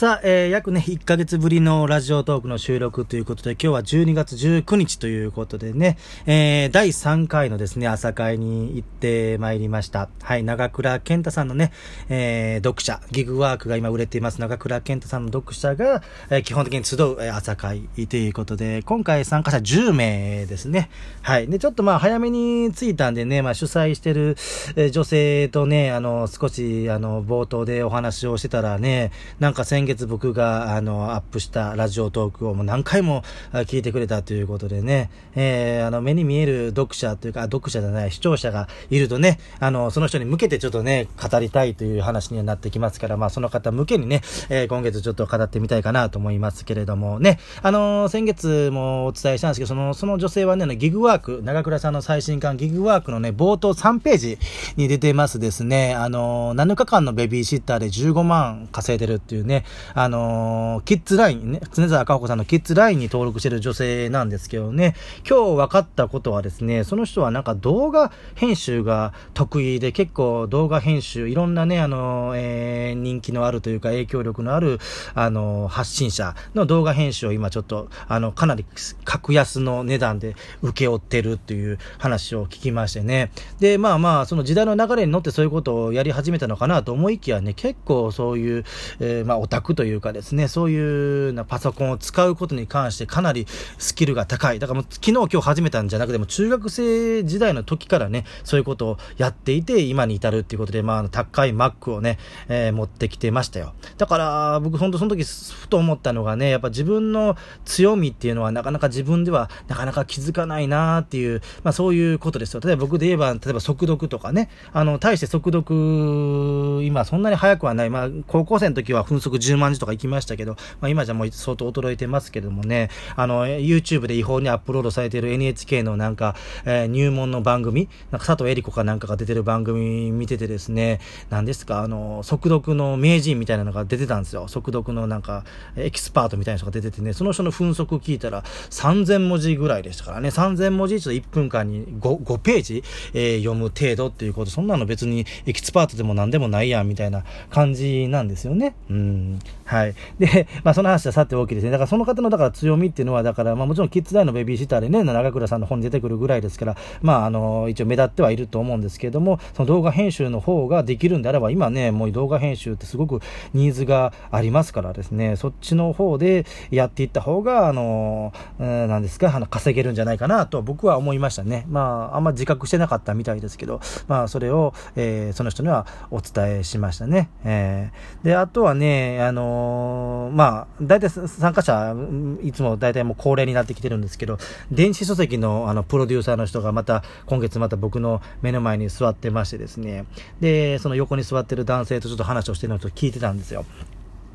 さあ、えー、約ね、1ヶ月ぶりのラジオトークの収録ということで、今日は12月19日ということでね、えー、第3回のですね、朝会に行ってまいりました。はい、長倉健太さんのね、えー、読者、ギグワークが今売れています長倉健太さんの読者が、えー、基本的に集う、えー、朝会ということで、今回参加者10名ですね。はい。で、ちょっとまあ、早めに着いたんでね、まあ、主催してる、えー、女性とね、あの、少し、あの、冒頭でお話をしてたらね、なんか先月僕が、あの、アップしたラジオトークをもう何回も聞いてくれたということでね、えー、あの、目に見える読者というか、読者じゃない視聴者がいるとね、あの、その人に向けてちょっとね、語りたいという話にはなってきますから、まあ、その方向けにね、えー、今月ちょっと語ってみたいかなと思いますけれどもね、あの、先月もお伝えしたんですけど、その、その女性はね、ギグワーク、長倉さんの最新刊ギグワークのね、冒頭3ページに出てますですね、あの、7日間のベビーシッターで15万稼いでるっていうね、あの、キッズラインね、常沢かほこさんのキッズラインに登録してる女性なんですけどね、今日分かったことはですね、その人はなんか動画編集が得意で、結構動画編集、いろんなね、あの、えー、人気のあるというか影響力のある、あの、発信者の動画編集を今ちょっと、あの、かなり格安の値段で請け負ってるっていう話を聞きましてね。で、まあまあ、その時代の流れに乗ってそういうことをやり始めたのかなと思いきやね、結構そういう、えー、まあ、オタクというかですね、そういうなパソコンを使うことに関してかなりスキルが高い。だからもう昨日今日始めたんじゃなくても中学生時代の時からね、そういうことをやっていて今に至るっていうことで、まあ、高い Mac をね、えー、持ってきてましたよ。だから僕本当その時ふと思ったのがね、やっぱ自分の強みっていうのはなかなか自分ではなかなか気づかないなっていう、まあそういうことですよ。例えば僕で言えば、例えば速読とかね、あの、対して速読、今そんなに速くはない。まあ高校生の時は分速10万字とか行きましたけど、まあ今じゃもう相当衰えてますけどもね、あの、YouTube で違法にアップロードされている NHK のなんか、えー、入門の番組、なんか佐藤恵理子かなんかが出てる番組見ててですね、何ですか、あの、速読の名人みたいなのが出てたんですよ。速読のなんか、エキスパートみたいな人が出ててね、その人の分速聞いたら3000文字ぐらいでしたからね、3000文字以上1分間に 5, 5ページ、えー、読む程度っていうこと、そんなの別にエキスパートでも何でもないやんみたいな感じなんですよね。うん。はい。で、まあその話はさておきですね。だからその方のだから強みっていうのは、だからまあもちろんキッズラインのベビーシッターでね、長倉さんの本に出てくるぐらいですから、まああの、一応目立ってはいると思うんですけれども、その動画編集の方ができるんであれば、今ね、もう動画編集ってすごくニーズがありますからですね、そっちの方でやっていった方が、あの、なんですか、あの、稼げるんじゃないかなと僕は思いましたね。まあ、あんま自覚してなかったみたいですけど、まあ、それを、えー、その人にはお伝えしましたね。えー、で、あとはね、あのー、まあ、大体参加者、いつも大体もう恒例になってきてるんですけど、電子書籍のあの、プロデューサーの人がまた、今月また僕の目の前に座ってましてですね、で、その横に座ってる男性とちょっと話をしてるのと聞いてたんですよ。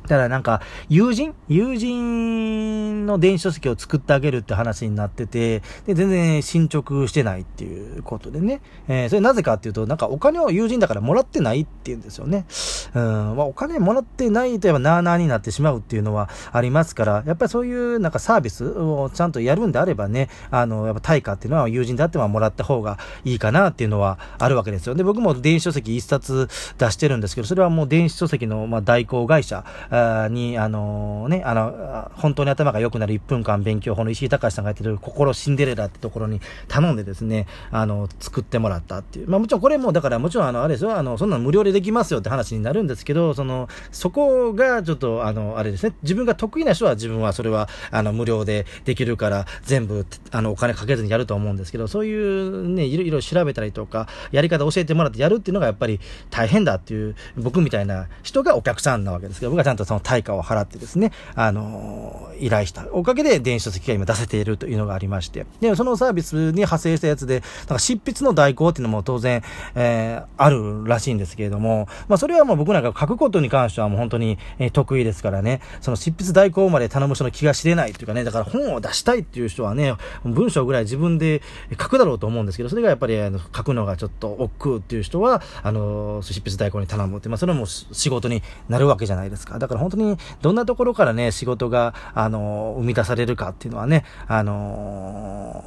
ただなんか、友人？友人の電子書籍を作ってあげるって話になってて、で、全然進捗してないっていうことでね。えー、それなぜかっていうと、なんかお金を友人だからもらってないって言うんですよね。うん、まあお金もらってないとやっぱなーなーになってしまうっていうのはありますから、やっぱりそういうなんかサービスをちゃんとやるんであればね、あの、やっぱ対価っていうのは友人であってももらった方がいいかなっていうのはあるわけですよ。で、僕も電子書籍一冊出してるんですけど、それはもう電子書籍のまあ代行会社、に、あのね、あの、本当に頭が良くなる1分間勉強法の石井隆さんがやってる心シンデレラってところに頼んでですね、あの、作ってもらったっていう。まあもちろんこれも、だからもちろんあの、あれですよ、あの、そんなの無料でできますよって話になるんですけど、その、そこがちょっと、あの、あれですね、自分が得意な人は自分はそれは、あの、無料でできるから、全部、あの、お金かけずにやると思うんですけど、そういうね、いろいろ調べたりとか、やり方教えてもらってやるっていうのがやっぱり大変だっていう、僕みたいな人がお客さんなわけですけど、僕はちゃんとその対価を払ってですね、あの依頼した。おかげで電子書籍が今出せているというのがありまして、で、そのサービスに派生したやつで、なんか執筆の代行っていうのも当然、えー、あるらしいんですけれども、まあそれはもう僕なんか書くことに関してはもう本当に、えー、得意ですからね、その執筆代行まで頼む人の気が知れないっていうかね、だから本を出したいっていう人はね、文章ぐらい自分で書くだろうと思うんですけど、それがやっぱりあの書くのがちょっと億劫っていう人は、あの、執筆代行に頼むって、まあそれも仕事になるわけじゃないですか。だから本当にどんなところからね、仕事が、あの、生み出されるかっていうのはね、あの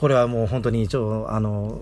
これはもう本当に、一応、あの、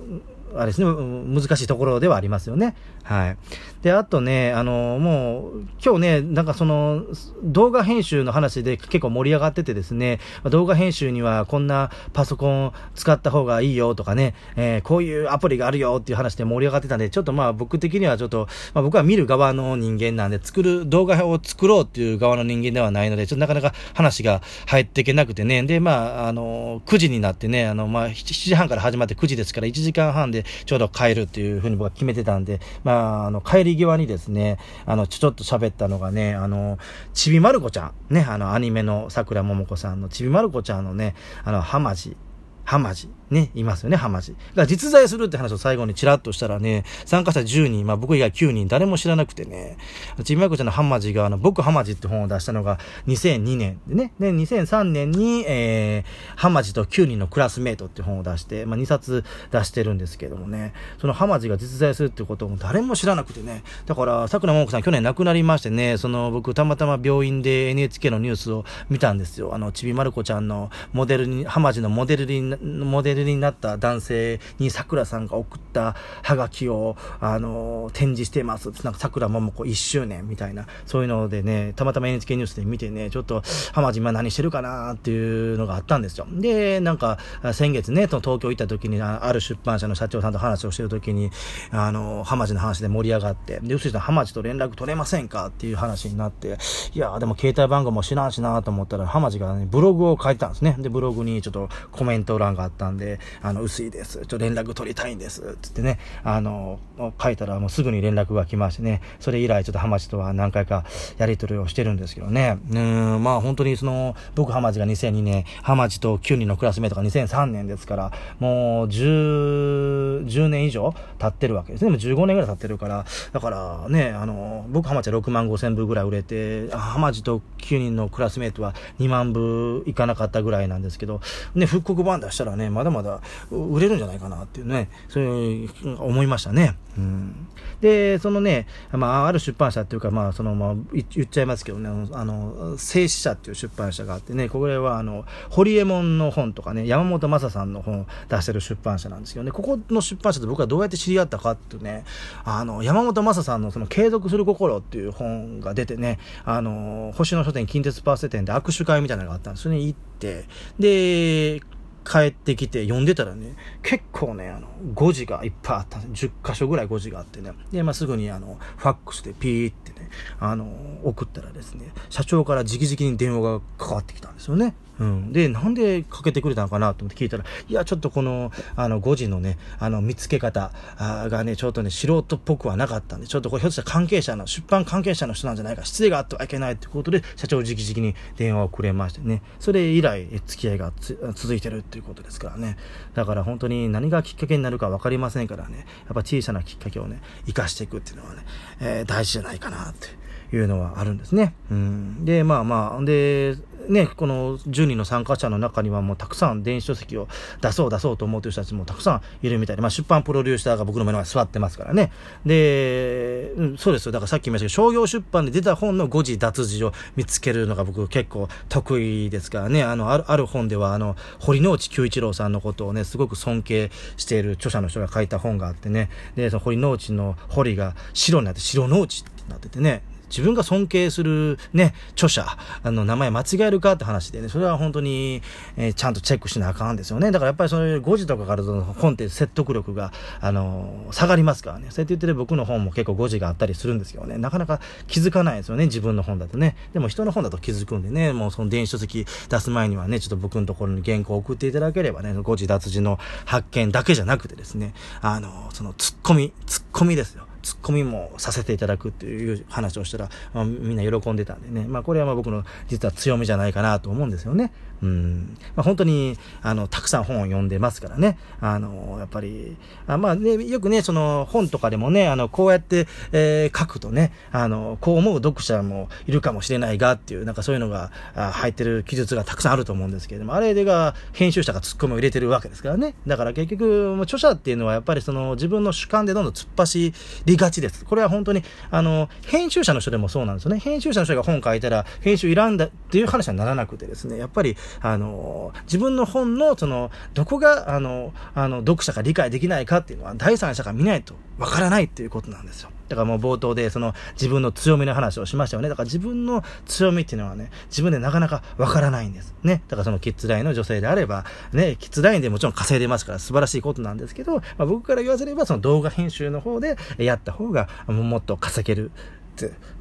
あれですね、難しいところではありますよね。はい。で、あとね、あの、もう、今日ね、なんかその、動画編集の話で結構盛り上がっててですね、動画編集にはこんなパソコン使った方がいいよとかね、えー、こういうアプリがあるよっていう話で盛り上がってたんで、ちょっとまあ僕的にはちょっと、まあ僕は見る側の人間なんで、作る、動画を作ろうっていう側の人間ではないので、ちょっとなかなか話が入っていけなくてね、で、まあ、あの、9時になってね、あの、まあ、7時半から始まって9時ですから、1時間半ででちょうど帰るっていうふうに僕は決めてたんで、まあ、あの、帰り際にですね、あの、ちょちょっと喋ったのがね、あの、ちびまる子ちゃん、ね、あの、アニメの桜ももこさんのちびまる子ちゃんのね、あの、はまじ、はまじ。ね、いますよね、ハマジ。だから実在するって話を最後にチラッとしたらね、参加者10人、まあ僕以外9人、誰も知らなくてね、ちびまこちゃんのハマジが、あの、僕ハマジって本を出したのが2002年でね、で、2003年に、えー、ハマジと9人のクラスメイトって本を出して、まあ2冊出してるんですけどもね、そのハマジが実在するってことも誰も知らなくてね、だから、桜桃子さん去年亡くなりましてね、その僕たまたま病院で NHK のニュースを見たんですよ。あの、ちびまる子ちゃんのモデルに、ハマジのモデルに、モデルになった男性に桜さんが送ったハガキを、あの、展示してます。なんか桜桃子1周年みたいな、そういうのでね、たまたま NHK ニュースで見てね、ちょっと、浜島何してるかなっていうのがあったんですよ。で、なんか、先月ね、東京行った時に、ある出版社の社長さんと話をしてる時に、あの、浜地の話で盛り上がって、で、うすいさん浜地と連絡取れませんかっていう話になって、いやでも携帯番号も知らんしなと思ったら、浜地がね、ブログを書いてたんですね。で、ブログにちょっとコメント欄があったんで、あの、薄いです。ちょ連絡取りたいんです。つってね、あの、書いたらもうすぐに連絡が来ましてね、それ以来ちょっと浜地とは何回かやり取りをしてるんですけどね。うん、まあ本当にその、僕浜地が2002年、浜地と9人のクラスメートが2003年ですから、もう10、10年以上経ってるわけですね。もう15年ぐらい経ってるから、だからね、あの、僕浜地は6万5千部ぐらい売れて、浜地と9人のクラスメートは2万部いかなかったぐらいなんですけど、ね、復刻版出ししたらね、まだまだ売れるんじゃないかなっていうね、そういう思いましたね。うん、で、そのね、まあ、ある出版社っていうか、まあ、その、まあ、言っちゃいますけどね、あの、静止社っていう出版社があってね、これは、あの、ホリエモンの本とかね、山本正さんの本を出してる出版社なんですけどね、ここの出版社で僕はどうやって知り合ったかっていうね、あの、山本正さんのその継続する心っていう本が出てね、あの、星野書店近鉄パーセ店で握手会みたいなのがあったんですよね、行って、で、帰ってきて読んでたらね、結構ね、あの、誤字がいっぱいあったんです。10箇所ぐらい誤字があってね。で、まあ、すぐにあの、ファックスでピーってね、あの、送ったらですね、社長から直々に電話がかかってきたんですよね。うん。で、なんでかけてくれたのかなと思って聞いたら、いや、ちょっとこの、あの、誤字のね、あの、見つけ方がね、ちょっとね、素人っぽくはなかったんで、ちょっとこれひょっとしたら関係者の、出版関係者の人なんじゃないか、失礼があってはいけないってことで、社長直々に電話をくれましてね、それ以来、付き合いが続いてるっていうことですからね。だから本当に何がきっかけになるか分かりませんからね、やっぱ小さなきっかけをね、生かしていくっていうのはね、えー、大事じゃないかなって。いうのはあるんですね。うん。で、まあまあ、で、ね、この10人の参加者の中にはもうたくさん電子書籍を出そう出そうと思ってる人たちもたくさんいるみたいで、まあ出版プロデューサーが僕の目の前に座ってますからね。で、うん、そうですよ。だからさっき言いましたけど、商業出版で出た本の誤字脱字を見つけるのが僕結構得意ですからね。あの、ある、ある本では、あの、堀之内久一郎さんのことをね、すごく尊敬している著者の人が書いた本があってね。で、その堀之内の堀が白になって白之内ってなっててね。自分が尊敬するね、著者、あの、名前間違えるかって話でね、それは本当に、えー、ちゃんとチェックしなあかんですよね。だからやっぱりそういう5時とかからの本って説得力が、あのー、下がりますからね。そうやって言ってる僕の本も結構5時があったりするんですけどね、なかなか気づかないですよね、自分の本だとね。でも人の本だと気づくんでね、もうその電子書籍出す前にはね、ちょっと僕のところに原稿を送っていただければね、5時脱字の発見だけじゃなくてですね、あのー、そのツッコミ、ツッコミですよ。ツッコミもさせていただくっていう話をしたら、まあ、みんな喜んでたんでね、まあこれはまあ僕の実は強みじゃないかなと思うんですよね。うん。まあ本当に、あの、たくさん本を読んでますからね。あの、やっぱり、あまあね、よくね、その本とかでもね、あの、こうやって、えー、書くとね、あの、こう思う読者もいるかもしれないがっていう、なんかそういうのが入ってる記述がたくさんあると思うんですけれども、あれでが編集者がツッコミを入れてるわけですからね。だから結局、著者っていうのはやっぱりその自分の主観でどんどん突っ走りがちです。これは本当に、あの、編集者の人でもそうなんですよね。編集者の人が本書いたら、編集いらんだっていう話にならなくてですね、やっぱり、あの、自分の本の、その、どこが、あの、あの、読者が理解できないかっていうのは、第三者が見ないとわからないっていうことなんですよ。だからもう冒頭でその自分の強みの話をしましたよね。だから自分の強みっていうのはね、自分でなかなかわからないんです。ね。だからそのキッズラインの女性であれば、ね、キッズラインでもちろん稼いでますから素晴らしいことなんですけど、まあ、僕から言わせればその動画編集の方でやった方がもっと稼げる、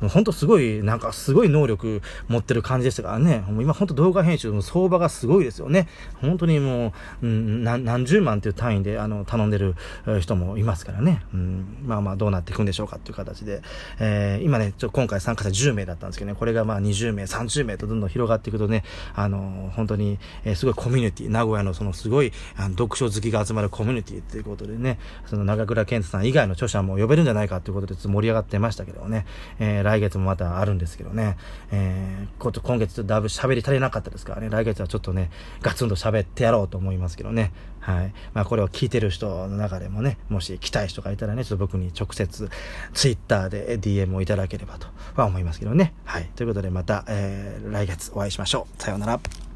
もうほんとすごい、なんかすごい能力持ってる感じでしたからね。もう今ほんと動画編集の相場がすごいですよね。本当にもう、うん、何十万っていう単位であの頼んでる人もいますからね。うん、まあまあどうなっていくんでしょうかっていう形で。えー、今ね、ちょ今回参加者10名だったんですけどね、これがまあ20名、30名とどんどん広がっていくとね、あの、本当に、えー、すごいコミュニティ、名古屋のそのすごいあの読書好きが集まるコミュニティっていうことでね、その長倉健太さん以外の著者も呼べるんじゃないかということで盛り上がってましたけどね、えー、来月もまたあるんですけどね、えー、今月ちょっとだいぶ喋り足りなかったですからね、来月はちょっとね、ガツンと喋ってやろうと思いますけどね、はい。まあこれを聞いてる人の中でもね、もし来たい人がいたらね、ちょっと僕に直接 Twitter で DM をいただければとは思いますけどね。はい。ということでまた、えー、来月お会いしましょう。さようなら。